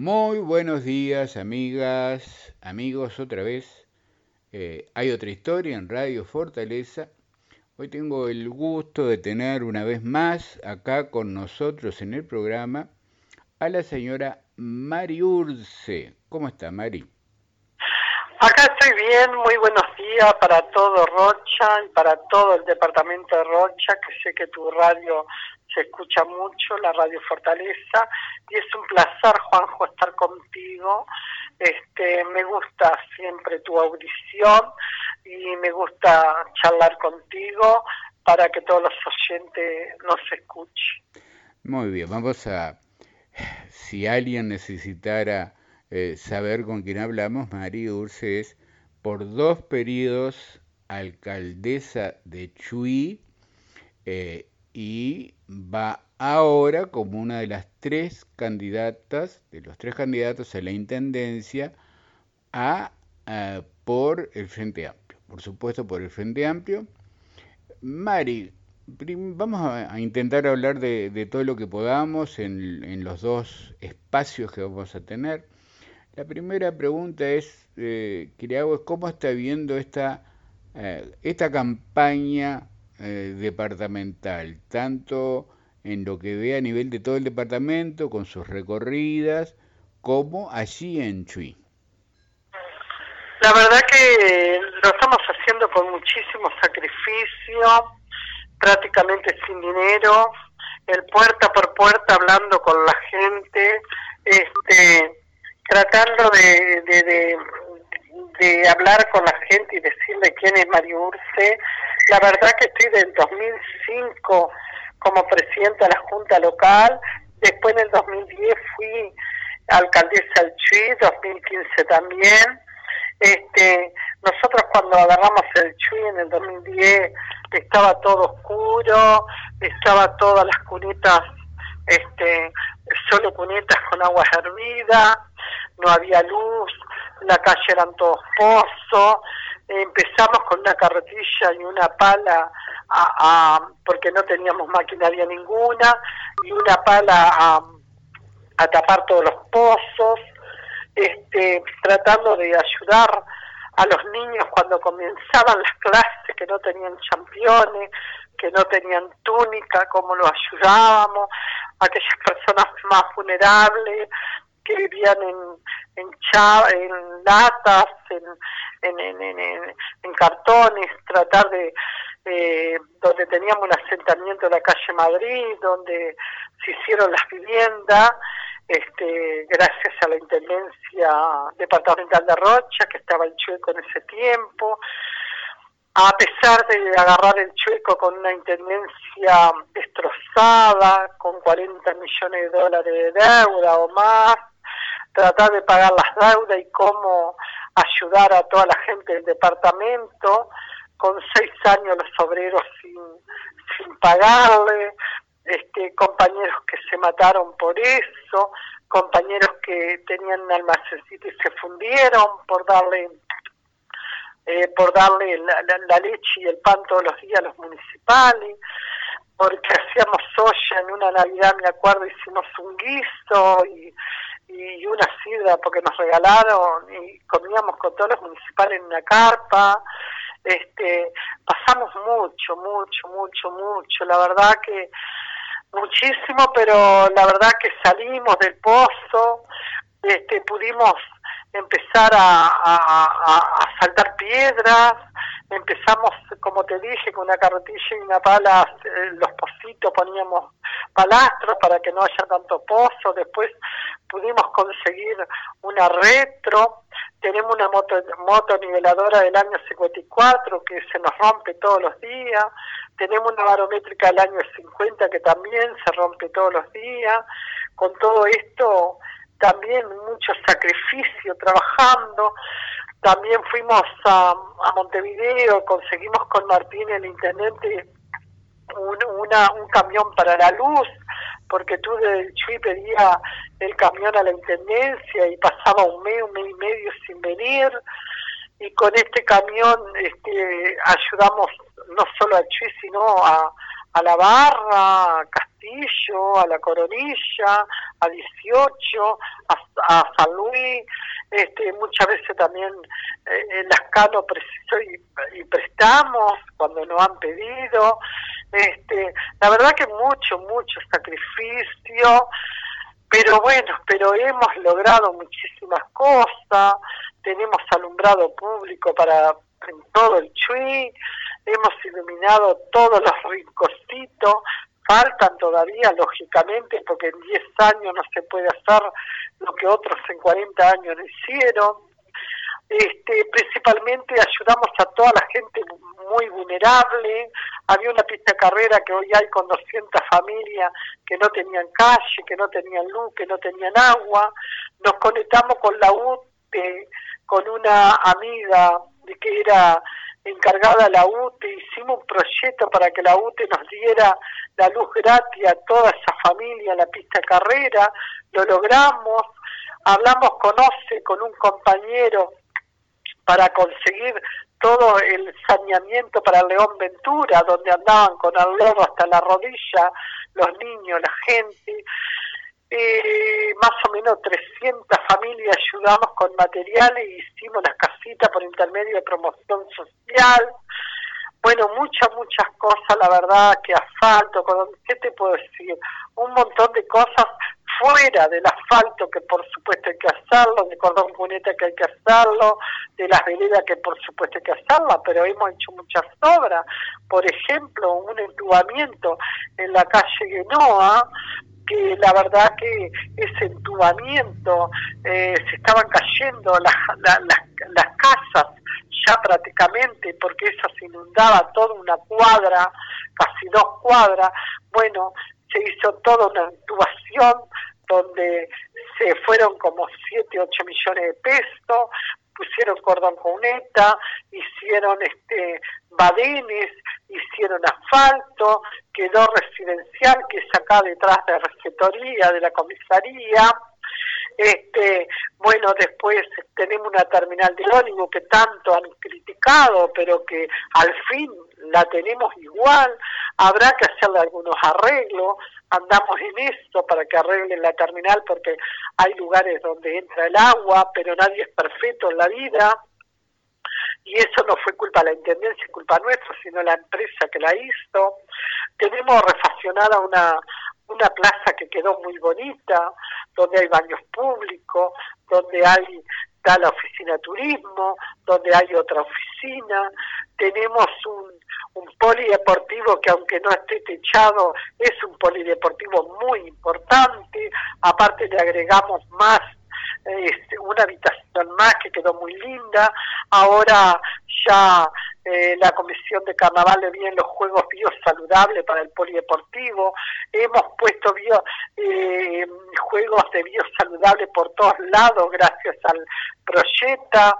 Muy buenos días, amigas, amigos, otra vez. Eh, hay otra historia en Radio Fortaleza. Hoy tengo el gusto de tener una vez más acá con nosotros en el programa a la señora Mari Urce. ¿Cómo está, Mari? Acá estoy bien, muy buenos días para todo Rocha y para todo el departamento de Rocha, que sé que tu radio se escucha mucho, la Radio Fortaleza, y es un placer, Juanjo, estar contigo. Este, me gusta siempre tu audición y me gusta charlar contigo para que todos los oyentes nos escuchen. Muy bien, vamos a, si alguien necesitara eh, saber con quién hablamos, María Urce es por dos periodos alcaldesa de Chuy eh, y va ahora como una de las tres candidatas, de los tres candidatos a la intendencia, a, por el Frente Amplio. Por supuesto, por el Frente Amplio. Mari, vamos a, intentar hablar de, todo lo que podamos en, los dos espacios que vamos a tener. La primera pregunta es, eh, que le hago es cómo está viendo esta, eh, esta campaña eh, departamental, tanto en lo que ve a nivel de todo el departamento, con sus recorridas, como allí en Chuy. La verdad que lo estamos haciendo con muchísimo sacrificio, prácticamente sin dinero, el puerta por puerta hablando con la gente, este, tratando de, de, de hablar con la gente y decirle quién es Mario Urce, la verdad que estoy del 2005 como presidenta de la Junta Local, después en el 2010 fui alcaldesa del Chuy, 2015 también. Este, nosotros cuando agarramos el Chuy en el 2010 estaba todo oscuro, estaba todas las cunetas, este, solo cunetas con agua hervida, no había luz, la calle eran todos pozos, empezamos con una carretilla y una pala a, porque no teníamos maquinaria ninguna y una pala a, tapar todos los pozos este tratando de ayudar a los niños cuando comenzaban las clases que no tenían championes que no tenían túnica cómo lo ayudábamos aquellas personas más vulnerables que vivían en, en, en latas, en, cartones, tratar de, eh, donde teníamos un asentamiento en la calle Madrid, donde se hicieron las viviendas, este, gracias a la Intendencia Departamental de Rocha, que estaba en Chueco en ese tiempo, a pesar de agarrar el Chueco con una Intendencia destrozada, con 40 millones de dólares de deuda o más, tratar de pagar las deudas y cómo ayudar a toda la gente del departamento, con seis años los obreros sin, sin pagarle, este, compañeros que se mataron por eso, compañeros que tenían un almacencito y se fundieron por darle eh, por darle la, la, leche y el pan todos los días a los municipales, porque hacíamos soya en una Navidad, me acuerdo, hicimos un guiso y y una sidra porque nos regalaron y comíamos con todos los municipales en una carpa. Este, pasamos mucho, mucho, mucho, mucho. La verdad que muchísimo, pero la verdad que salimos del pozo, este, pudimos empezar a, a, a, saltar piedras, empezamos, como te dije, con una carretilla y una pala, eh, los pocitos poníamos palastros para que no haya tanto pozo, después pudimos conseguir una retro, tenemos una moto, moto niveladora del año 54 que se nos rompe todos los días, tenemos una barométrica del año 50 que también se rompe todos los días, con todo esto también mucho sacrificio trabajando, también fuimos a, a Montevideo, conseguimos con Martín, el intendente, un, una, un camión para la luz, porque tú del Chuy pedía el camión a la intendencia y pasaba un mes, un mes y medio sin venir. Y con este camión este, ayudamos no solo a Chuy, sino a, a La Barra, a Castillo, a La Coronilla, a 18, a, San Luis, este, muchas veces también eh, las Cano y, prestamos cuando nos han pedido. Este, la verdad que mucho, mucho sacrificio, pero bueno, pero hemos logrado muchísimas cosas, tenemos alumbrado público para en todo el Chuy, hemos iluminado todos los rinconcitos, faltan todavía, lógicamente, porque en 10 años no se puede hacer lo que otros en 40 años hicieron. Este, principalmente ayudamos a toda la gente muy vulnerable. Había una pista carrera que hoy hay con 200 familias que no tenían calle, que no tenían luz, que no tenían agua. Nos conectamos con la UTE, con una amiga que era encargada la UTE, hicimos un proyecto para que la UTE nos diera la luz gratis a toda esa familia en la pista carrera, lo logramos, hablamos con OCE, con un compañero, para conseguir todo el saneamiento para León Ventura, donde andaban con el lodo hasta la rodilla, los niños, la gente, eh, más o menos 300 familias ayudamos con materiales hicimos las casitas por intermedio de promoción social. Bueno, muchas, muchas cosas, la verdad, que asfalto, ¿qué te puedo decir? Un montón de cosas fuera del asfalto que por supuesto hay que hacerlo, de cordón cuneta que hay que hacerlo, de las veredas que por supuesto hay que hacerlo, pero hemos hecho muchas obras. Por ejemplo, un entubamiento en la calle Genoa que la verdad que ese entubamiento eh, se estaban cayendo las, las, casas ya prácticamente porque eso se inundaba toda una cuadra, casi dos cuadras, bueno, se hizo toda una intubación donde se fueron como 7, 8 millones de pesos, pusieron cordón cuneta, hicieron este badenes, hicieron asfalto, quedó residencial que es acá detrás de la recetoría de la comisaría. Este, bueno, después tenemos una terminal de ónibus que tanto han criticado, pero que al fin la tenemos igual. Habrá que hacerle algunos arreglos. Andamos en esto para que arreglen la terminal porque hay lugares donde entra el agua, pero nadie es perfecto en la vida y eso no fue culpa de la Intendencia, culpa nuestra, sino la empresa que la hizo. Tenemos refaccionada una, una plaza que quedó muy bonita, donde hay baños públicos, donde hay está la oficina de turismo, donde hay otra oficina, tenemos un, polideportivo que aunque no esté techado, es un polideportivo muy importante, aparte le agregamos más este, una habitación más que quedó muy linda. Ahora ya eh, la Comisión de Carnaval le vienen los juegos biosaludables para el polideportivo. Hemos puesto bio, eh, juegos de biosaludable por todos lados gracias al proyecto.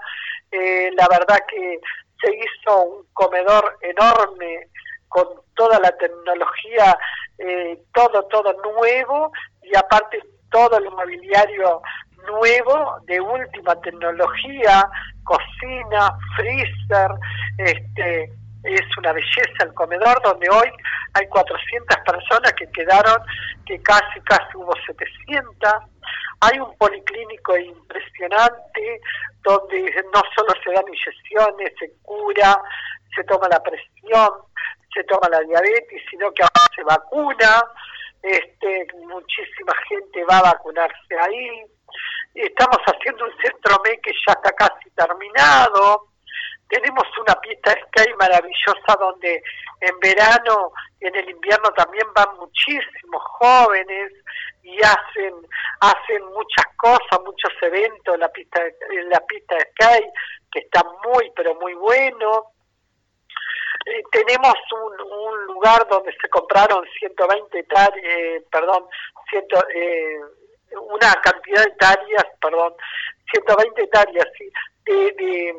Eh, la verdad que se hizo un comedor enorme con toda la tecnología, todo, todo nuevo y aparte todo el mobiliario nuevo, de última tecnología, cocina, freezer, este, es una belleza el comedor donde hoy hay 400 personas que quedaron, que casi casi hubo 700. Hay un policlínico impresionante donde no solo se dan inyecciones, se cura, se toma la presión, se toma la diabetes, sino que ahora se vacuna. Este, muchísima gente va a vacunarse ahí estamos haciendo un centro me que ya está casi terminado, tenemos una pista sky maravillosa donde en verano y en el invierno también van muchísimos jóvenes y hacen hacen muchas cosas, muchos eventos en la pista en la pista de sky que está muy pero muy bueno. Eh, tenemos un, un lugar donde se compraron 120 hectáreas, eh, perdón, ciento, eh, una cantidad de hectáreas, perdón, 120 hectáreas de, de,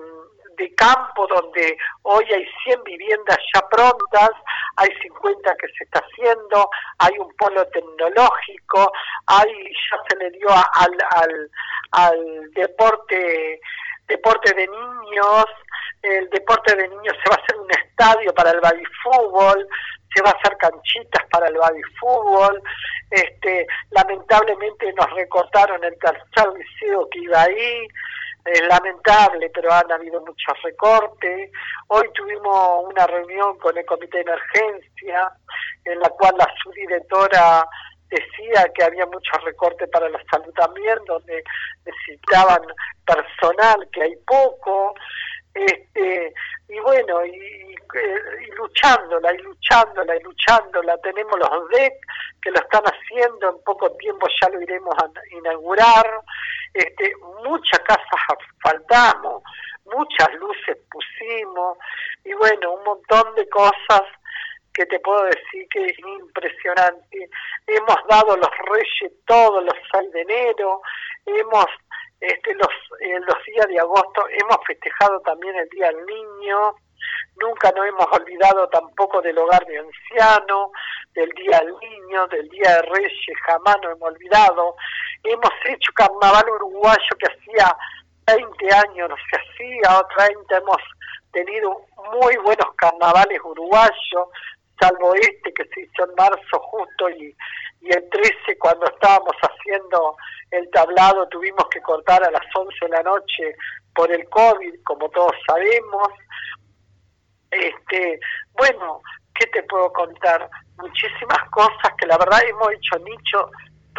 de, campo donde hoy hay 100 viviendas ya prontas, hay 50 que se está haciendo, hay un polo tecnológico, hay ya se le dio al, al, al deporte deporte de niños, el deporte de niños se va a hacer un estadio para el fútbol, se va a hacer canchitas para el baby fútbol, este, lamentablemente nos recortaron el tercer liceo que iba ahí, es lamentable, pero han habido muchos recortes. Hoy tuvimos una reunión con el comité de emergencia, en la cual la subdirectora decía que había muchos recortes para la salud también, donde necesitaban personal, que hay poco, este, y bueno, y, luchándola, y luchándola, y luchándola, tenemos los DEC que lo están haciendo, en poco tiempo ya lo iremos a inaugurar, este, muchas casas asfaltamos, muchas luces pusimos, y bueno, un montón de cosas que te puedo decir que es impresionante. Hemos dado los reyes todos los 6 de enero, hemos este, los, en los días de agosto hemos festejado también el Día del Niño, nunca nos hemos olvidado tampoco del hogar de anciano, del Día del Niño, del Día de Reyes, jamás nos hemos olvidado. Hemos hecho carnaval uruguayo que hacía 20 años no se hacía, o 30 hemos tenido muy buenos carnavales uruguayos, salvo este que se hizo en marzo justo y, y el 13 cuando estábamos haciendo el tablado tuvimos que cortar a las 11 de la noche por el COVID, como todos sabemos. Este, bueno, ¿qué te puedo contar? Muchísimas cosas que la verdad hemos hecho nicho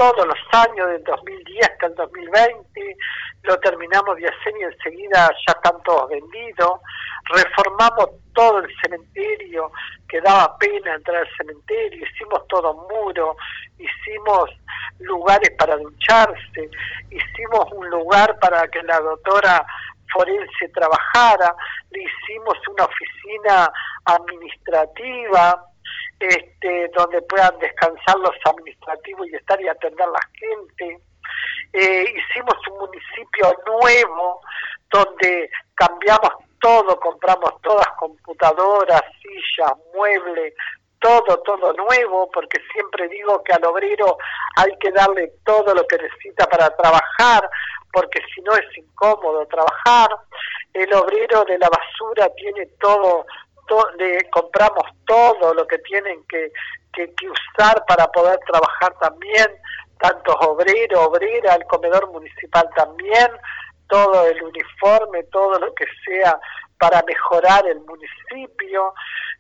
todos los años, del 2010 hasta el 2020, lo terminamos de hacer y enseguida ya están todos vendidos, reformamos todo el cementerio, que daba pena entrar al cementerio, hicimos todo muro, hicimos lugares para ducharse, hicimos un lugar para que la doctora forense trabajara, le hicimos una oficina administrativa, este, donde puedan descansar los administrativos y estar y atender a la gente. Eh, hicimos un municipio nuevo donde cambiamos todo, compramos todas computadoras, sillas, muebles, todo, todo nuevo, porque siempre digo que al obrero hay que darle todo lo que necesita para trabajar, porque si no es incómodo trabajar. El obrero de la basura tiene todo le compramos todo lo que tienen que, que, usar para poder trabajar también, tantos obreros, obrera, el comedor municipal también, todo el uniforme, todo lo que sea para mejorar el municipio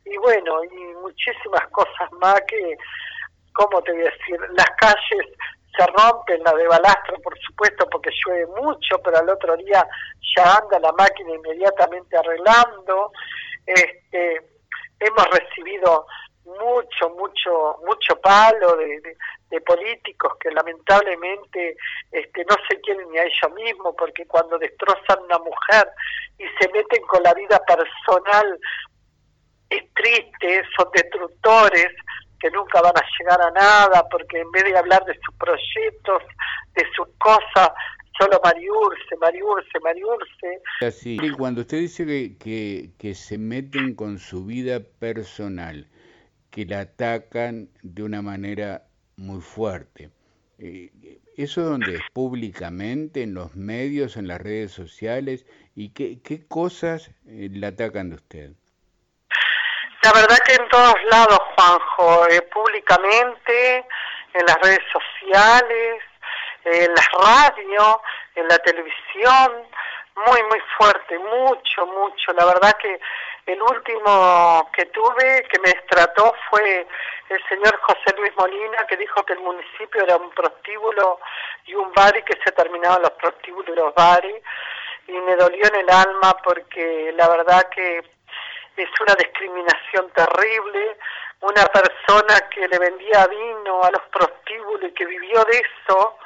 y bueno, y muchísimas cosas más que, ¿cómo te voy a decir? Las calles se rompen, la de balastro por supuesto porque llueve mucho, pero al otro día ya anda la máquina inmediatamente arreglando, este, hemos recibido mucho, mucho, mucho palo de, políticos que lamentablemente este, no se quieren ni a ellos mismos porque cuando destrozan una mujer y se meten con la vida personal es triste, son destructores que nunca van a llegar a nada porque en vez de hablar de sus proyectos, de sus cosas, solo Mariurse, Mariurse, Mariurse. Así, y cuando usted dice que, que, se meten con su vida personal, que la atacan de una manera muy fuerte, eh, ¿eso donde es? ¿Públicamente, en los medios, en las redes sociales? ¿Y qué, qué cosas eh, la atacan de usted? La verdad que en todos lados, Juanjo, eh, públicamente, en las redes sociales, en la radio, en la televisión, muy, muy fuerte, mucho, mucho. La verdad que el último que tuve que me trató fue el señor José Luis Molina, que dijo que el municipio era un prostíbulo y un bar y que se terminaban los prostíbulos y los bares. Y me dolió en el alma porque la verdad que es una discriminación terrible. Una persona que le vendía vino a los prostíbulos y que vivió de eso,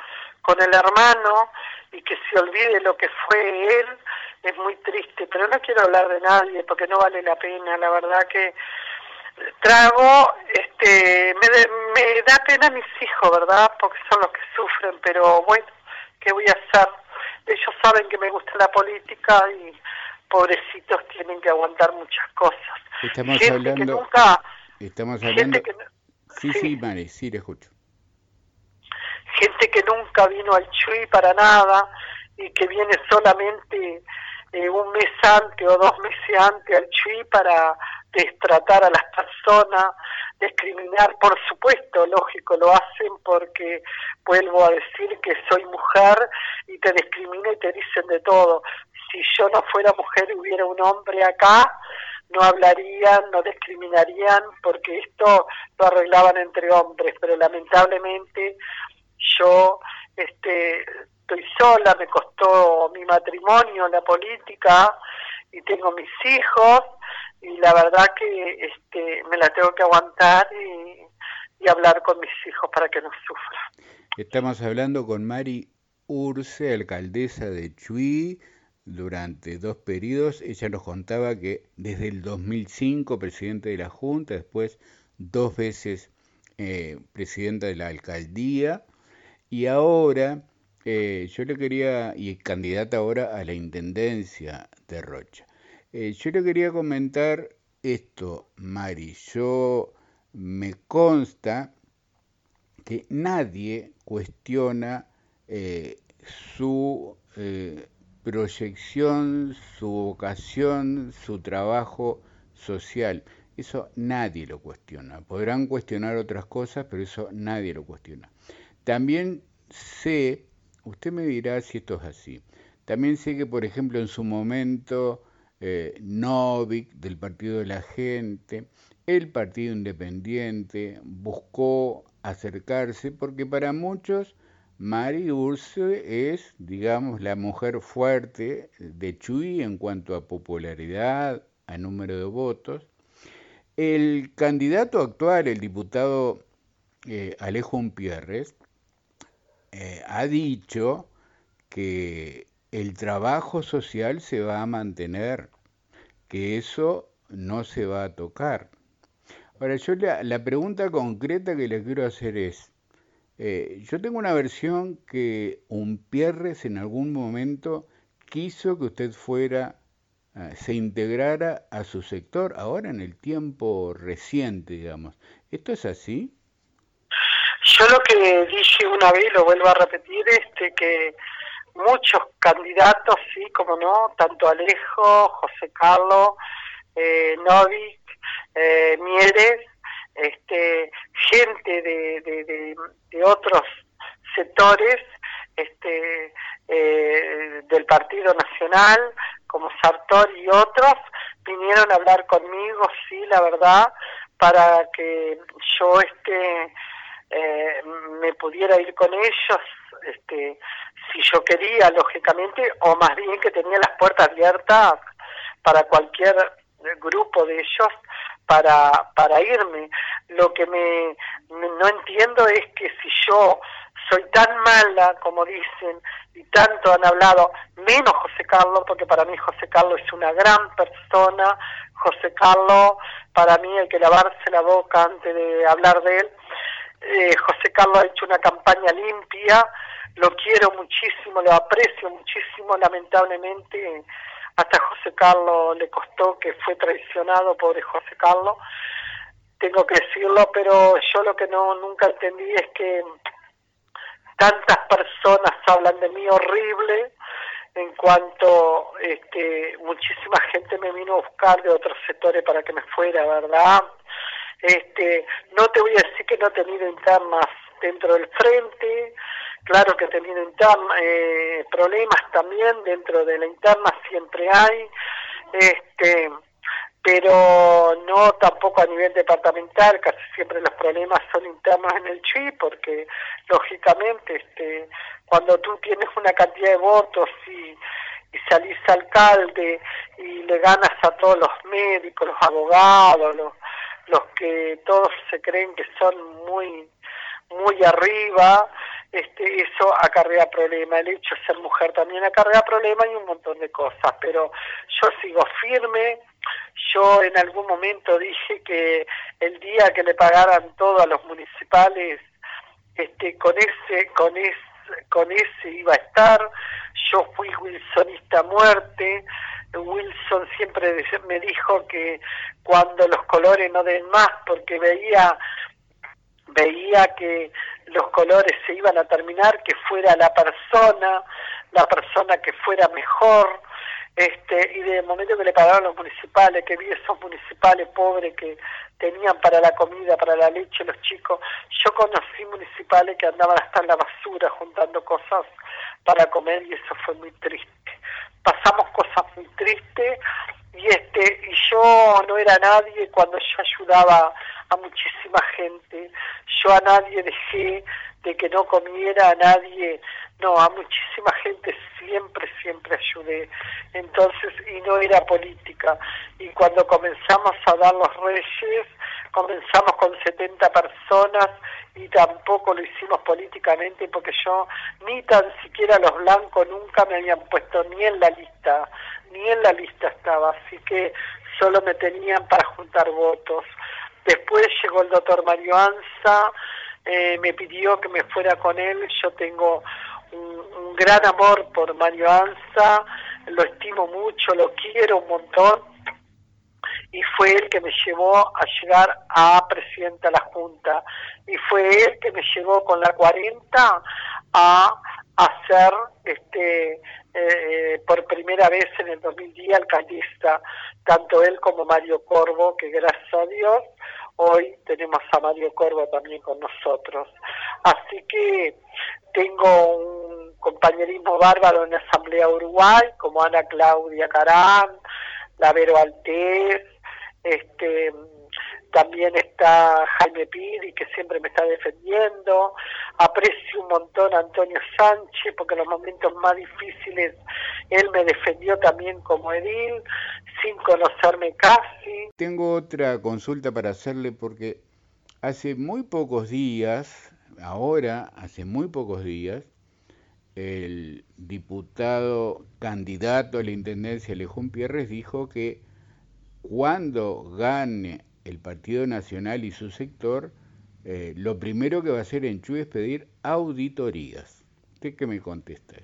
con el hermano y que se olvide lo que fue él es muy triste, pero no quiero hablar de nadie porque no vale la pena, la verdad que trago, este, me, me da pena a mis hijos, ¿verdad? Porque son los que sufren, pero bueno, ¿qué voy a hacer? Ellos saben que me gusta la política y pobrecitos tienen que aguantar muchas cosas. Estamos hablando... estamos hablando... sí, sí, Mari, sí, le escucho gente que nunca vino al Chuy para nada y que viene solamente eh, un mes antes o dos meses antes al Chuy para destratar a las personas. discriminar, por supuesto, lógico, lo hacen porque vuelvo a decir que soy mujer y te discriminan y te dicen de todo. Si yo no fuera mujer y hubiera un hombre acá, no hablarían, no discriminarían, porque esto lo arreglaban entre hombres, pero lamentablemente yo este, estoy sola, me costó mi matrimonio, la política, y tengo mis hijos, y la verdad que este, me la tengo que aguantar y, hablar con mis hijos para que no sufran. Estamos hablando con Mari Urce, alcaldesa de Chuy, durante dos periodos. Ella nos contaba que desde el 2005 presidente de la Junta, después dos veces eh, presidenta de la alcaldía y ahora eh, yo le quería, y candidata ahora a la intendencia de Rocha. Eh, yo le quería comentar esto, Mari. Yo me consta que nadie cuestiona su proyección, su vocación, su trabajo social. Eso nadie lo cuestiona. Podrán cuestionar otras cosas, pero eso nadie lo cuestiona. También sé, usted me dirá si esto es así, también sé que, por ejemplo, en su momento, eh, Novik del Partido de la Gente, el Partido Independiente, buscó acercarse, porque para muchos Mari Urse es, digamos, la mujer fuerte de Chuy en cuanto a popularidad, a número de votos. El candidato actual, el diputado eh, Alejo Umpierres, eh, ha dicho que el trabajo social se va a mantener, que eso no se va a tocar. Ahora, yo la, la pregunta concreta que le quiero hacer es, eh, yo tengo una versión que un Pierres en algún momento quiso que usted fuera, ah, se integrara a su sector, ahora en el tiempo reciente, digamos. ¿Esto es así? Yo lo que dije una vez, lo vuelvo a repetir, este que muchos candidatos, sí, como no, tanto Alejo, José Carlos, eh, Novik, eh, Mieres, este, gente de, de, de, otros sectores este, eh, del Partido Nacional, como Sartor y otros, vinieron a hablar conmigo, sí, la verdad, para que yo este, eh, me pudiera ir con ellos, este, si yo quería, lógicamente, o más bien que tenía las puertas abiertas para cualquier grupo de ellos para, para irme. Lo que me, no entiendo es que si yo soy tan mala como dicen y tanto han hablado, menos José Carlos, porque para mí José Carlos es una gran persona, José Carlos, para mí hay que lavarse la boca antes de hablar de él. Eh, José Carlos ha hecho una campaña limpia, lo quiero muchísimo, lo aprecio muchísimo, lamentablemente hasta José Carlos le costó que fue traicionado, pobre José Carlos, tengo que decirlo, pero yo lo que no nunca entendí es que tantas personas hablan de mí horrible en cuanto este muchísima gente me vino a buscar de otros sectores para que me fuera, ¿verdad? Este, no te voy a decir que no he tenido internas dentro del frente, Claro que tenido eh, problemas también dentro de la interna, siempre hay, este, pero no tampoco a nivel departamental, casi siempre los problemas son internos en el CHI, porque lógicamente este, cuando tú tienes una cantidad de votos y, y salís alcalde y le ganas a todos los médicos, los abogados, los, los que todos se creen que son muy muy arriba, este, eso acarrea problemas, el hecho de ser mujer también acarrea problemas y un montón de cosas, pero yo sigo firme, yo en algún momento dije que el día que le pagaran todo a los municipales, este, con ese, con ese, con ese iba a estar, yo fui wilsonista a muerte, Wilson siempre me dijo que cuando los colores no den más, porque veía veía que los colores se iban a terminar, que fuera la persona, la persona que fuera mejor, este, y de momento que le pagaron los municipales, que vi esos municipales pobres que tenían para la comida, para la leche los chicos, yo conocí municipales que andaban hasta en la basura juntando cosas para comer y eso fue muy triste. Pasamos cosas muy tristes y este y yo no era nadie cuando yo ayudaba a muchísima gente. Yo a nadie dejé de que no comiera, a nadie, no, a muchísima gente siempre, siempre ayudé. Entonces, y no era política. Y cuando comenzamos a dar los reyes, comenzamos con 70 personas y tampoco lo hicimos políticamente porque yo ni tan siquiera los blancos nunca me habían puesto ni en la lista, ni en la lista estaba, así que solo me tenían para juntar votos. Después llegó el doctor Mario Anza, eh, me pidió que me fuera con él, yo tengo un, gran amor por Mario Anza, lo estimo mucho, lo quiero un montón, y fue él que me llevó a llegar a presidenta de la Junta, y fue él que me llevó con la 40 a hacer este eh, por primera vez en el 2010 alcaldista, tanto él como Mario Corvo, que gracias a Dios hoy tenemos a Mario Corvo también con nosotros. Así que tengo un compañerismo bárbaro en la Asamblea Uruguay, como Ana Claudia Carán, Lavero Altés, este también está Jaime Piri, que siempre me está defendiendo. Aprecio un montón a Antonio Sánchez, porque en los momentos más difíciles él me defendió también como edil, sin conocerme casi. Tengo otra consulta para hacerle, porque hace muy pocos días, ahora, hace muy pocos días, el diputado candidato a la Intendencia, Alejón Pierres, dijo que cuando gane el Partido Nacional y su sector, eh, lo primero que va a hacer en Chuy es pedir auditorías. ¿Usted qué me contesta?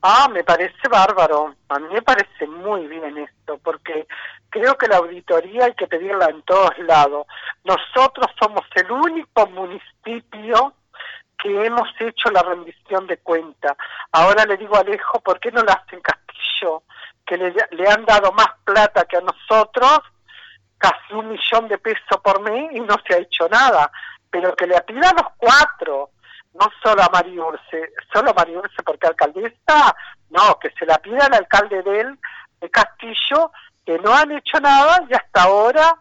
Ah, me parece bárbaro. A mí me parece muy bien esto, porque creo que la auditoría hay que pedirla en todos lados. Nosotros somos el único municipio que hemos hecho la rendición de cuenta. Ahora le digo a Alejo, ¿por qué no lo hacen Castillo? Que le han dado más plata que a nosotros casi un millón de pesos por mes y no se ha hecho nada. Pero que le pida a los cuatro, no solo a María Urce, solo a María Urce porque alcaldesa, no, que se la pida al alcalde de Castillo, que no han hecho nada y hasta ahora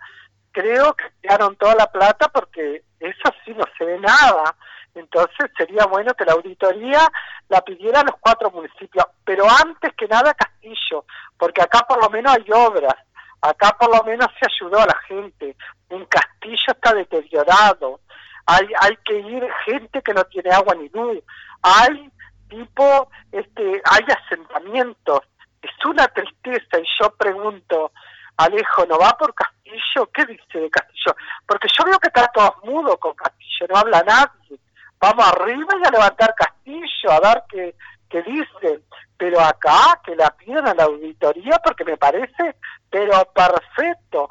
creo que tiraron toda la plata porque eso sí no se ve nada. Entonces sería bueno que la auditoría la pidiera a los cuatro municipios, pero antes que nada Castillo, porque acá por lo menos hay obras Acá por lo menos se ayudó a la gente. En Castillo está deteriorado. Hay, hay que ir gente que no tiene agua ni luz. Hay tipo, este, hay asentamientos. Es una tristeza y yo pregunto, Alejo, ¿no va por Castillo? ¿Qué dice de Castillo? Porque yo veo que está todo mudo con Castillo, no habla nadie. Vamos arriba y a levantar Castillo, a ver qué, qué dice. Pero acá que la pidan a la auditoría porque me parece pero perfecto.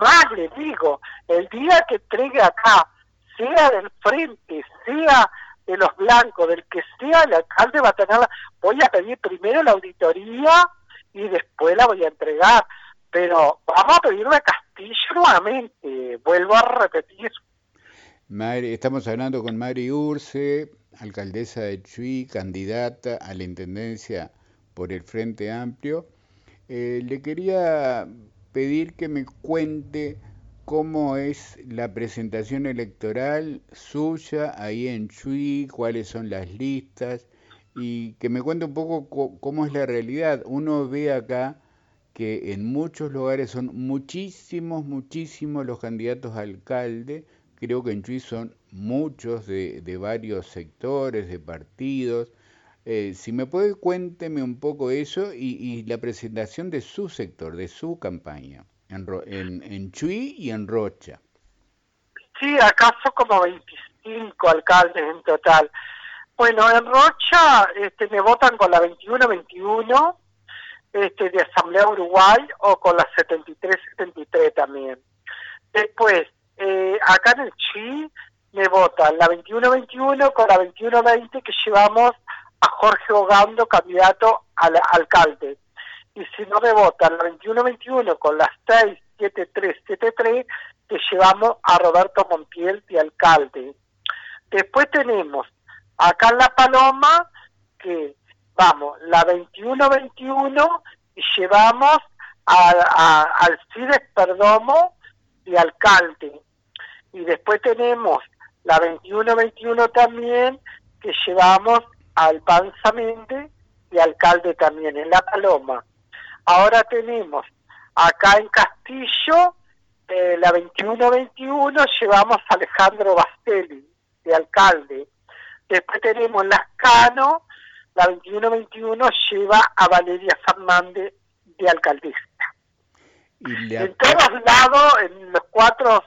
Más le digo, el día que entregue acá, sea del frente, sea de los blancos, del que sea, el alcalde va a tener, voy a pedir primero la auditoría y después la voy a entregar. Pero vamos a pedirle a Castillo nuevamente, vuelvo a repetir. estamos hablando con Mari Urce, alcaldesa de Chuy, candidata a la Intendencia por el Frente Amplio. Eh, le quería pedir que me cuente cómo es la presentación electoral suya ahí en Chuy, cuáles son las listas y que me cuente un poco cómo es la realidad. Uno ve acá que en muchos lugares son muchísimos, muchísimos los candidatos a alcalde. Creo que en Chuy son muchos de, de varios sectores, de partidos. Eh, si me puede, cuénteme un poco eso y, la presentación de su sector, de su campaña, en, en, en Chuy y en Rocha. Sí, acaso como 25 alcaldes en total. Bueno, en Rocha este, me votan con la 21-21 este, de Asamblea Uruguay o con la 73-73 también. Después, eh, acá en el Chuy me votan la 21-21 con la 21-20 que llevamos a Jorge Ogando, candidato al alcalde. y si no me votan la 21-21 con las 6-7-3-7-3, te llevamos a Roberto Montiel de alcalde. Después tenemos acá en La Paloma que vamos, la 21-21 y llevamos a, al CIDES Perdomo y alcalde. Y después tenemos la 21-21 también, que llevamos al Panzamente y alcalde también en La Paloma. Ahora tenemos acá en Castillo, eh, la 21-21, llevamos a Alejandro Bastelli, de alcalde. Después tenemos Lascano, la 21-21 lleva a Valeria Fernández de alcaldesa. En todos lados, en los cuatro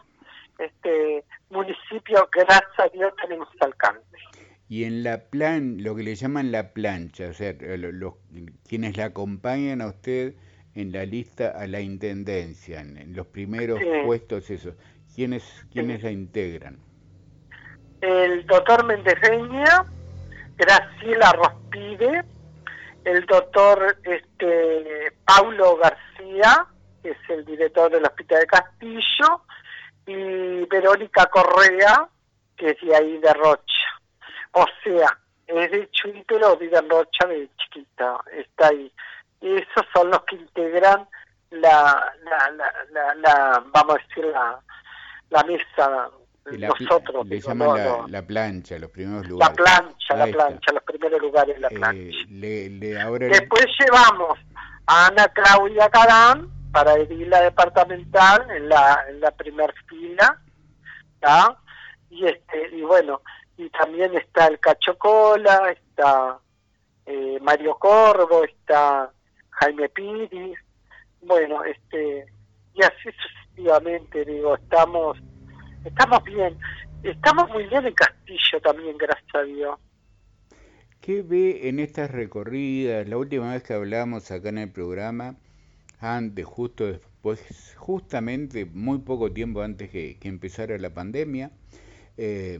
este, municipios, gracias a Dios, tenemos alcalde. Y en la plan, lo que le llaman la plancha, o sea, los, quienes la acompañan a usted en la lista a la intendencia, en, los primeros puestos, esos, ¿quiénes, quiénes la integran? El doctor Mendejeña, Graciela Rospide, el doctor este, Paulo García, que es el director del Hospital de Castillo, y Verónica Correa, que es de ahí de Rocha. O sea, es de Chuy, pero en Rocha de chiquita, está ahí. Y esos son los que integran la, la, la, la, vamos a decir, la, la mesa nosotros. Le llaman la, plancha, los primeros lugares. La plancha, la plancha, los primeros lugares, la eh, plancha. Después llevamos a Ana Claudia Carán para la departamental en la, en la primer fila, Y, este, y bueno, y también está el Cacho Cola, está eh, Mario Corvo, está Jaime Piris, bueno, este, y así sucesivamente, digo, estamos estamos bien. Estamos muy bien en Castillo también, gracias a Dios. ¿Qué ve en estas recorridas? La última vez que hablamos acá en el programa, antes, justo después, justamente muy poco tiempo antes que, empezara la pandemia, eh,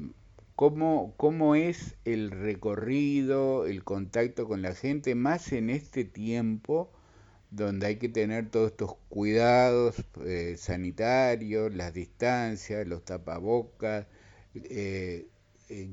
¿cómo, ¿cómo es el recorrido, el contacto con la gente, más en este tiempo? donde hay que tener todos estos cuidados eh, sanitarios, las distancias, los tapabocas, eh,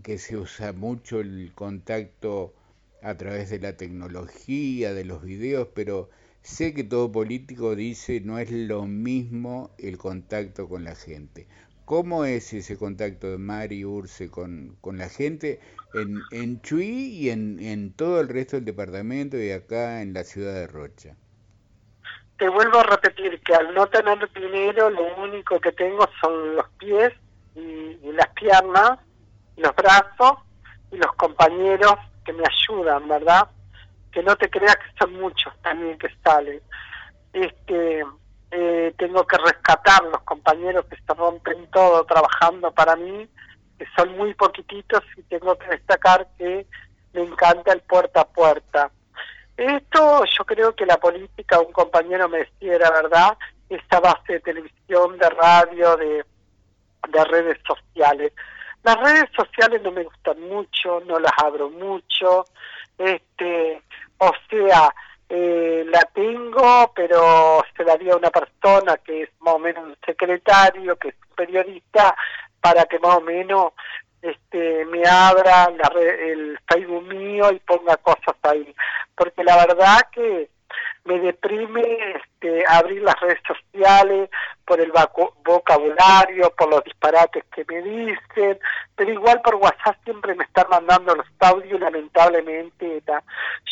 que se usa mucho el contacto a través de la tecnología, de los videos, pero sé que todo político dice no es lo mismo el contacto con la gente. ¿Cómo es ese contacto de Mari Urse con, con la gente en, en Chuy y en, en todo el resto del departamento y acá en la ciudad de Rocha? te vuelvo a repetir que al no tener dinero lo único que tengo son los pies y, las piernas, los brazos y los compañeros que me ayudan, ¿verdad? Que no te creas que son muchos también que salen. Este, eh, tengo que rescatar los compañeros que se rompen todo trabajando para mí, que son muy poquititos y tengo que destacar que me encanta el puerta a puerta esto yo creo que la política, un compañero me decía, era verdad, esta base de televisión, de radio, de, de redes sociales. Las redes sociales no me gustan mucho, no las abro mucho, este, o sea, eh, la tengo, pero se la dio a una persona que es más o menos un secretario, que es periodista, para que más o menos este, me abra el Facebook mío y ponga cosas ahí. Porque la verdad que me deprime este, abrir las redes sociales por el vocabulario, por los disparates que me dicen, pero igual por WhatsApp siempre me están mandando los audios, lamentablemente.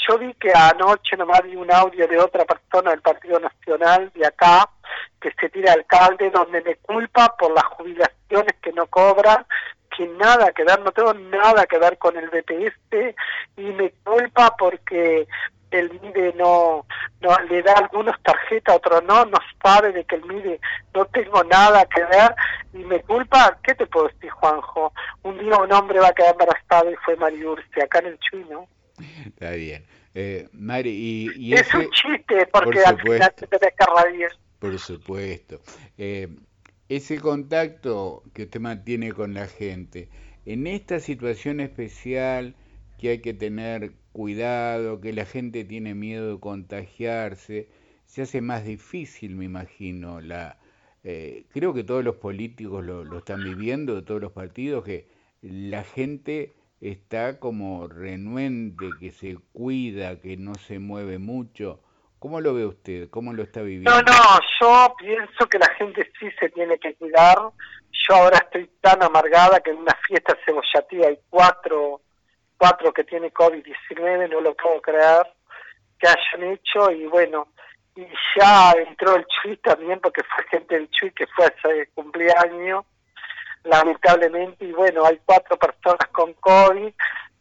Yo vi que anoche nomás vi un audio de otra persona del Partido Nacional de acá, que se tira alcalde, donde me culpa por las jubilaciones que no cobran, que nada que ver, no tengo nada que ver con el BPS y me culpa porque el MIDE no, no le da algunos tarjetas, otros no, no sabe de que el MIDE no tengo nada que ver y me culpa, ¿qué te puedo decir Juanjo? Un día un hombre va a quedar embarazado y fue Mariurce, acá en el Chuy, ¿no? Está bien. Eh, Mari, y, es un chiste porque al final te que Por supuesto. Eh, ese contacto que usted mantiene con la gente, en esta situación especial que hay que tener cuidado, que la gente tiene miedo de contagiarse, se hace más difícil, me imagino. La, eh, creo que todos los políticos lo, lo están viviendo, de todos los partidos, que la gente está como renuente, que se cuida, que no se mueve mucho. ¿Cómo lo ve usted? ¿Cómo lo está viviendo? No, no, yo pienso que la gente sí se tiene que cuidar. Yo ahora estoy tan amargada que en una fiesta cebollatía hay cuatro, cuatro que tiene COVID-19, no lo puedo creer que hayan hecho y bueno, y ya entró el Chuy también porque fue gente del Chuy que fue hace cumpleaños lamentablemente, y bueno, hay cuatro personas con COVID,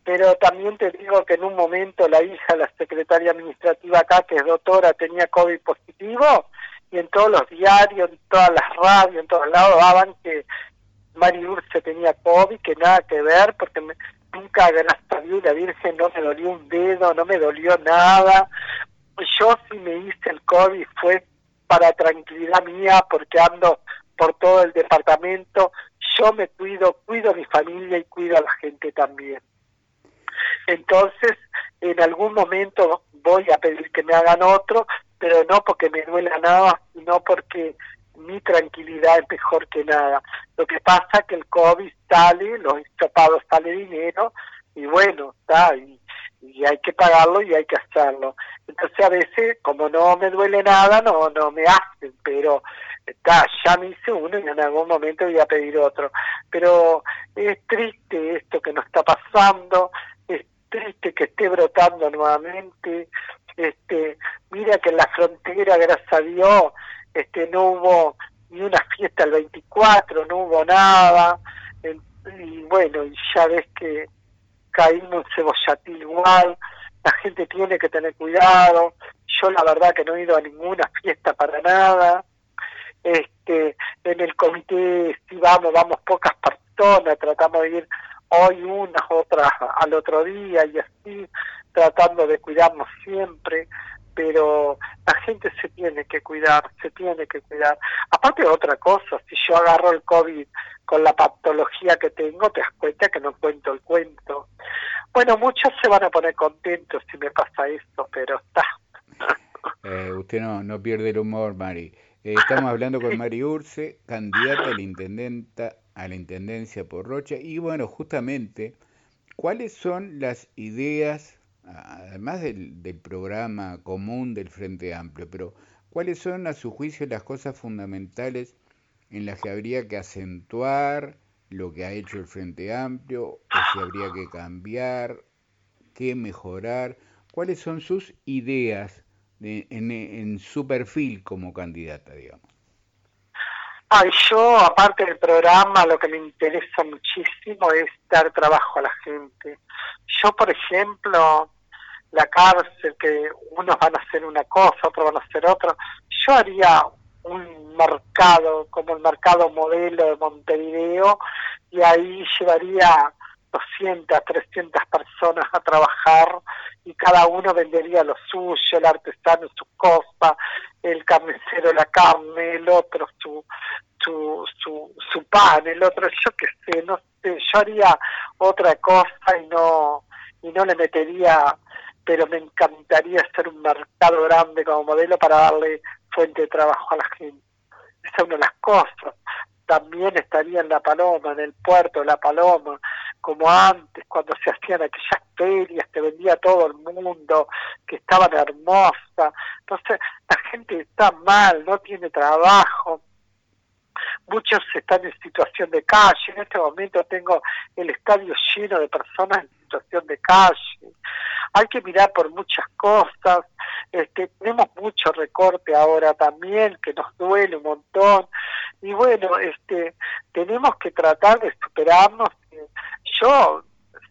pero también te digo que en un momento la hija, la secretaria administrativa acá, que es doctora, tenía COVID positivo, y en todos los diarios, en todas las radios, en todos lados daban que Mari Urce tenía COVID, que nada que ver, porque nunca, gracias a Dios, la Virgen no me dolió un dedo, no me dolió nada. Yo sí me hice el COVID fue para tranquilidad mía, porque ando por todo el departamento yo me cuido, cuido a mi familia y cuido a la gente también. Entonces, en algún momento voy a pedir que me hagan otro, pero no porque me duela nada, sino porque mi tranquilidad es mejor que nada. Lo que pasa es que el COVID sale, los estopados sale dinero, y bueno, está, y, y hay que pagarlo y hay que hacerlo. Entonces a veces, como no me duele nada, no, no me hacen, pero está, ya me hice uno y en algún momento voy a pedir otro. Pero es triste esto que nos está pasando, es triste que esté brotando nuevamente. Este, mira que en la frontera, gracias a Dios, este, no hubo ni una fiesta el 24, no hubo nada. Y bueno, ya ves que caímos en cebollatil igual, la gente tiene que tener cuidado. Yo la verdad que no he ido a ninguna fiesta para nada este, en el comité si vamos, vamos pocas personas, tratamos de ir hoy unas, otras al otro día y así, tratando de cuidarnos siempre, pero la gente se tiene que cuidar, se tiene que cuidar. Aparte otra cosa, si yo agarro el COVID con la patología que tengo, te das cuenta que no cuento el cuento. Bueno, muchos se van a poner contentos si me pasa esto, pero está. Eh, usted no, no pierde el humor, Mari. Eh, estamos hablando con Mari Urce, candidata a la, intendenta, a la Intendencia por Rocha. Y bueno, justamente, ¿cuáles son las ideas, además del, programa común del Frente Amplio, pero cuáles son a su juicio las cosas fundamentales en las que habría que acentuar lo que ha hecho el Frente Amplio, o si habría que cambiar, qué mejorar? ¿Cuáles son sus ideas en, su perfil como candidata, digamos? Ay, yo, aparte del programa, lo que me interesa muchísimo es dar trabajo a la gente. Yo, por ejemplo, la cárcel, que unos van a hacer una cosa, otros van a hacer otra, yo haría un mercado como el mercado modelo de Montevideo y ahí llevaría 200, 300 personas a trabajar y cada uno vendería lo suyo, el artesano su cosa, el carnicero la carne, el otro su, su, su, su pan, el otro yo qué sé, no sé, yo haría otra cosa y no, y no le metería, pero me encantaría hacer un mercado grande como modelo para darle fuente de trabajo a la gente. Esa es una de las cosas también estaría en La Paloma, en el puerto de La Paloma, como antes, cuando se hacían aquellas ferias, te vendía todo el mundo, que estaban hermosas. Entonces, la gente está mal, no tiene trabajo. Muchos están en situación de calle. En este momento tengo el estadio lleno de personas en situación de calle. Hay que mirar por muchas cosas. Este, tenemos mucho recorte ahora también, que nos duele un montón y bueno, este, tenemos que tratar de superarnos. Yo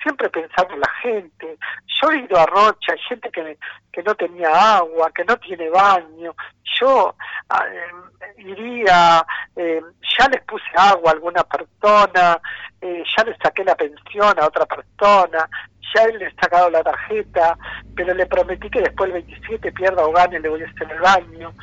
siempre pensando en la gente, yo he ido a Rocha, hay gente que, que no tenía agua, que no tiene baño, yo em, iría, eh, ya les puse agua a alguna persona, eh, ya les saqué la pensión a otra persona, ya les he sacado la tarjeta, pero le prometí que después el 27 pierda o gane, le voy a hacer el baño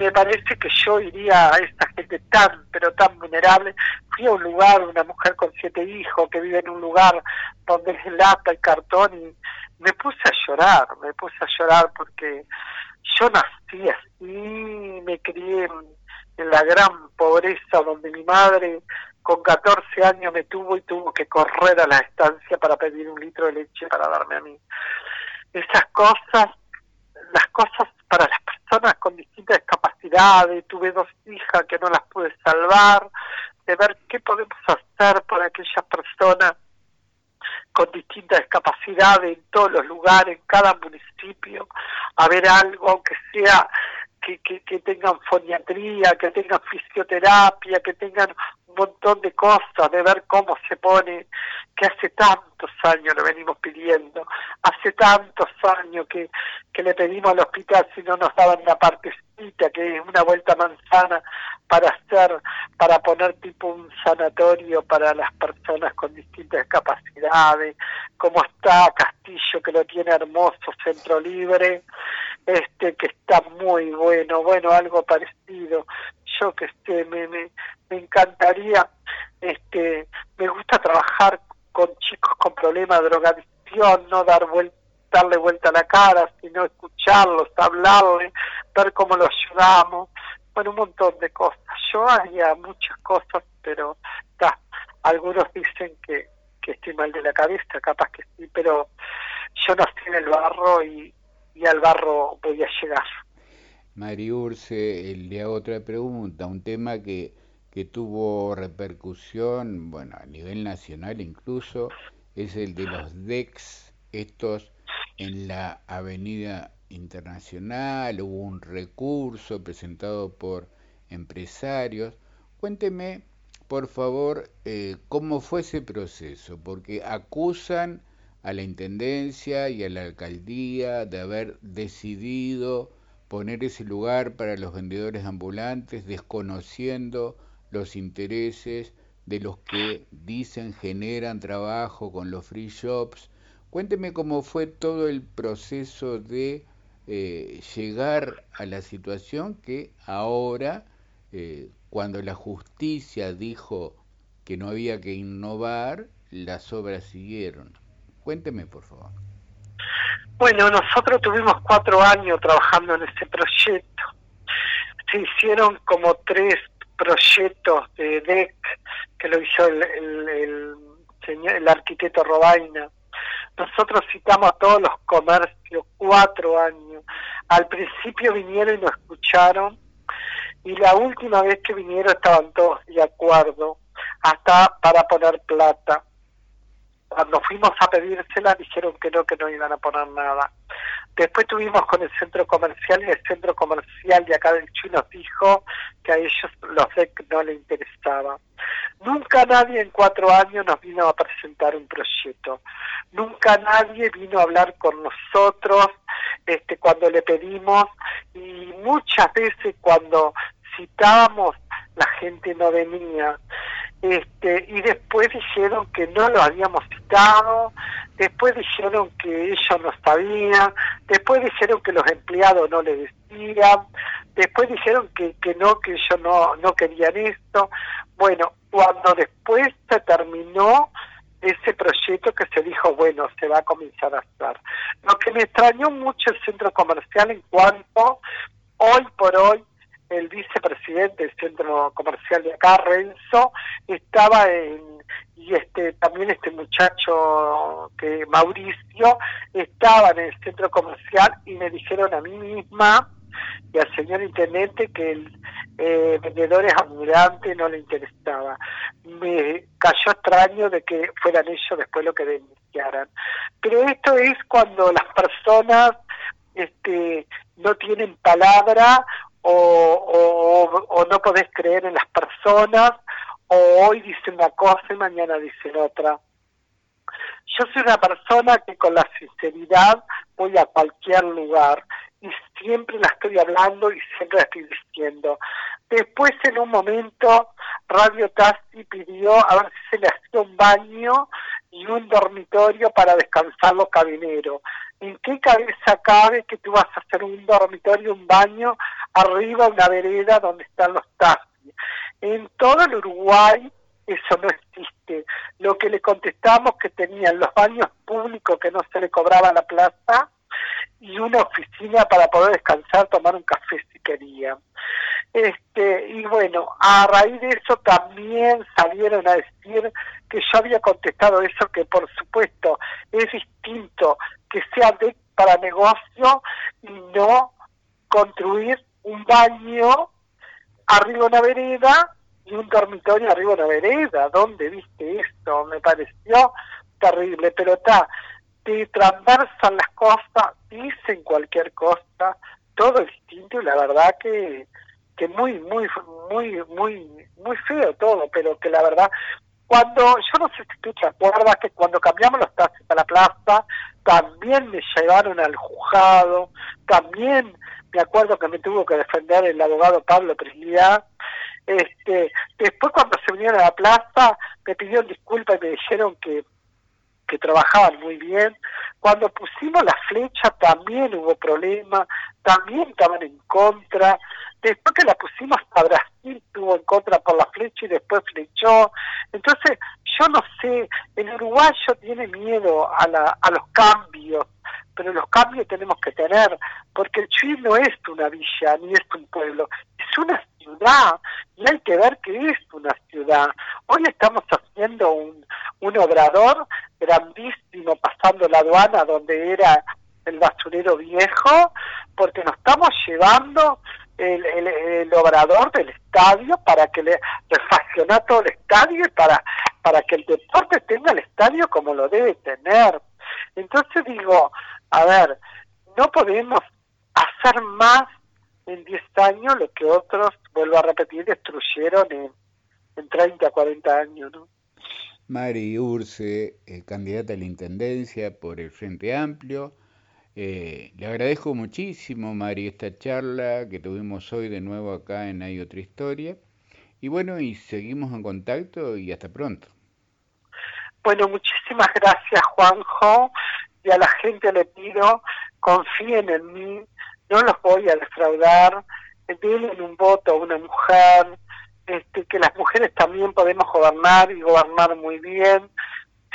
me parece que yo iría a esta gente tan, pero tan vulnerable. Fui a un lugar, una mujer con siete hijos que vive en un lugar donde es lata y cartón y me puse a llorar, me puse a llorar porque yo nací así, me crié en, la gran pobreza donde mi madre con 14 años me tuvo y tuvo que correr a la estancia para pedir un litro de leche para darme a mí. Esas cosas, las cosas para las personas con distintas discapacidades, tuve dos hijas que no las pude salvar, de ver qué podemos hacer para aquellas personas con distintas discapacidades en todos los lugares, en cada municipio, a ver algo, aunque sea que, que, que tengan foniatría, que tengan fisioterapia, que tengan montón de cosas, de ver cómo se pone, que hace tantos años lo venimos pidiendo, hace tantos años que, que le pedimos al hospital si no nos daban la partecita, que es una vuelta manzana para hacer, para poner tipo un sanatorio para las personas con distintas capacidades, como está Castillo que lo tiene hermoso, Centro Libre, este que está muy bueno, bueno, algo parecido. Que este me, me, encantaría, este, me gusta trabajar con chicos con problemas de drogadicción, no dar darle vuelta a la cara, sino escucharlos, hablarle, ver cómo los ayudamos, bueno, un montón de cosas. Yo haría muchas cosas, pero algunos dicen que, estoy mal de la cabeza, capaz que sí, pero yo nací en el barro y al barro voy a llegar. Mari le hago otra pregunta, un tema que, que tuvo repercusión, bueno, a nivel nacional incluso, es el de los DEX, estos en la Avenida Internacional, hubo un recurso presentado por empresarios. Cuénteme, por favor, eh, cómo fue ese proceso, porque acusan a la Intendencia y a la Alcaldía de haber decidido poner ese lugar para los vendedores ambulantes, desconociendo los intereses de los que dicen generan trabajo con los free shops. Cuénteme cómo fue todo el proceso de eh, llegar a la situación que ahora, eh, cuando la justicia dijo que no había que innovar, las obras siguieron. Cuénteme, por favor. Bueno, nosotros tuvimos cuatro años trabajando en este proyecto. Se hicieron como tres proyectos de DEC que lo hizo el, el, el arquitecto Robaina. Nosotros citamos a todos los comercios cuatro años. Al principio vinieron y nos escucharon y la última vez que vinieron estaban todos de acuerdo, hasta para poner plata cuando fuimos a pedírsela dijeron que no, que no iban a poner nada. Después tuvimos con el centro comercial y el centro comercial de acá del Chino dijo que a ellos los DEC no les interesaba. Nunca nadie en cuatro años nos vino a presentar un proyecto. Nunca nadie vino a hablar con nosotros este, cuando le pedimos y muchas veces cuando citábamos la gente no venía este, y después dijeron que no lo habíamos citado, después dijeron que ellos no sabían, después dijeron que los empleados no le decían, después dijeron que, que no, que ellos no, no querían esto. Bueno, cuando después se terminó ese proyecto que se dijo, bueno, se va a comenzar a hacer. Lo que me extrañó mucho el centro comercial en cuanto hoy por hoy el vicepresidente del centro comercial de acá, Renzo, estaba en, y este también este muchacho que Mauricio estaba en el centro comercial y me dijeron a mí misma y al señor intendente que el eh, vendedores ambulantes no le interesaba. Me cayó extraño de que fueran ellos después lo que denunciaran. Pero esto es cuando las personas este, no tienen palabra o, o, no podés creer en las personas, o hoy dicen una cosa y mañana dicen otra. Yo soy una persona que con la sinceridad voy a cualquier lugar y siempre la estoy hablando y siempre la estoy diciendo. Después en un momento Radio Tassi pidió a ver si se le hacía un baño y un dormitorio para descansar los cabineros. ¿En qué cabeza cabe que tú vas a hacer un dormitorio, un baño, arriba una vereda donde están los taxis? En todo el Uruguay eso no existe. Lo que le contestamos que tenían los baños públicos que no se le cobraba la plaza y una oficina para poder descansar, tomar un café si querían. Este, y bueno, a raíz de eso también salieron a decir que yo había contestado eso, que por supuesto es distinto que sea de, para negocio y no construir un baño arriba de una vereda y un dormitorio arriba de una vereda. ¿Dónde viste esto? Me pareció terrible, pero está, te transversan las cosas, dicen cualquier cosa, todo distinto y la verdad que que muy muy muy muy muy feo todo, pero que la verdad cuando yo no sé si tú te acuerdas que cuando cambiamos los taxis a la plaza también me llevaron al juzgado, también me acuerdo que me tuvo que defender el abogado Pablo Trinidad. Este, después cuando se unieron a la plaza me pidieron disculpas y me dijeron que que trabajaban muy bien. Cuando pusimos la flecha también hubo problemas, también estaban en contra. Después que la pusimos a Brasil estuvo en contra por la flecha y después flechó. Entonces, yo no sé, el uruguayo tiene miedo a, la, a los cambios, pero los cambios tenemos que tener, porque el Chuy no es una villa ni es un pueblo, es una ciudad y hay que ver que es una ciudad. Hoy estamos haciendo un, un obrador grandísimo pasando la aduana donde era el basurero viejo, porque nos estamos llevando el, el, obrador del estadio para que le refacciona todo el estadio y para, para que el deporte tenga el estadio como lo debe tener. Entonces digo, a ver, no podemos hacer más en 10 años lo que otros, vuelvo a repetir, destruyeron en, en 30, 40 años, ¿no? Mari Urce, eh, candidata a la Intendencia por el Frente Amplio. Eh, le agradezco muchísimo, Mari, esta charla que tuvimos hoy de nuevo acá en Hay Otra Historia. Y bueno, y seguimos en contacto y hasta pronto. Bueno, muchísimas gracias, Juanjo. Y a la gente le pido, confíen en mí, no los voy a defraudar, denle un voto a una mujer, este, que las mujeres también podemos gobernar y gobernar muy bien,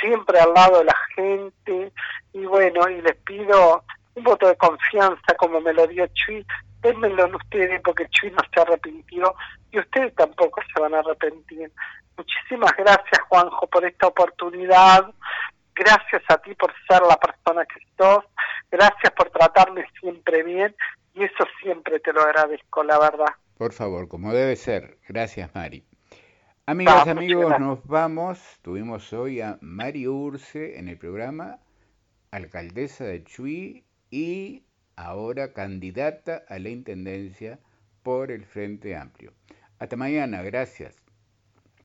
siempre al lado de la gente, y bueno, y les pido un voto de confianza como me lo dio Chuy, démenlo en ustedes porque Chuy no se arrepintió y ustedes tampoco se van a arrepentir. Muchísimas gracias Juanjo por esta oportunidad, gracias a ti por ser la persona que sos, gracias por tratarme siempre bien y eso siempre te lo agradezco, la verdad. Por favor, como debe ser. Gracias, Mari. Amigas amigos, nos vamos. Tuvimos hoy a Mari Urce en el programa, alcaldesa de Chuy y ahora candidata a la Intendencia por el Frente Amplio. Hasta mañana, gracias.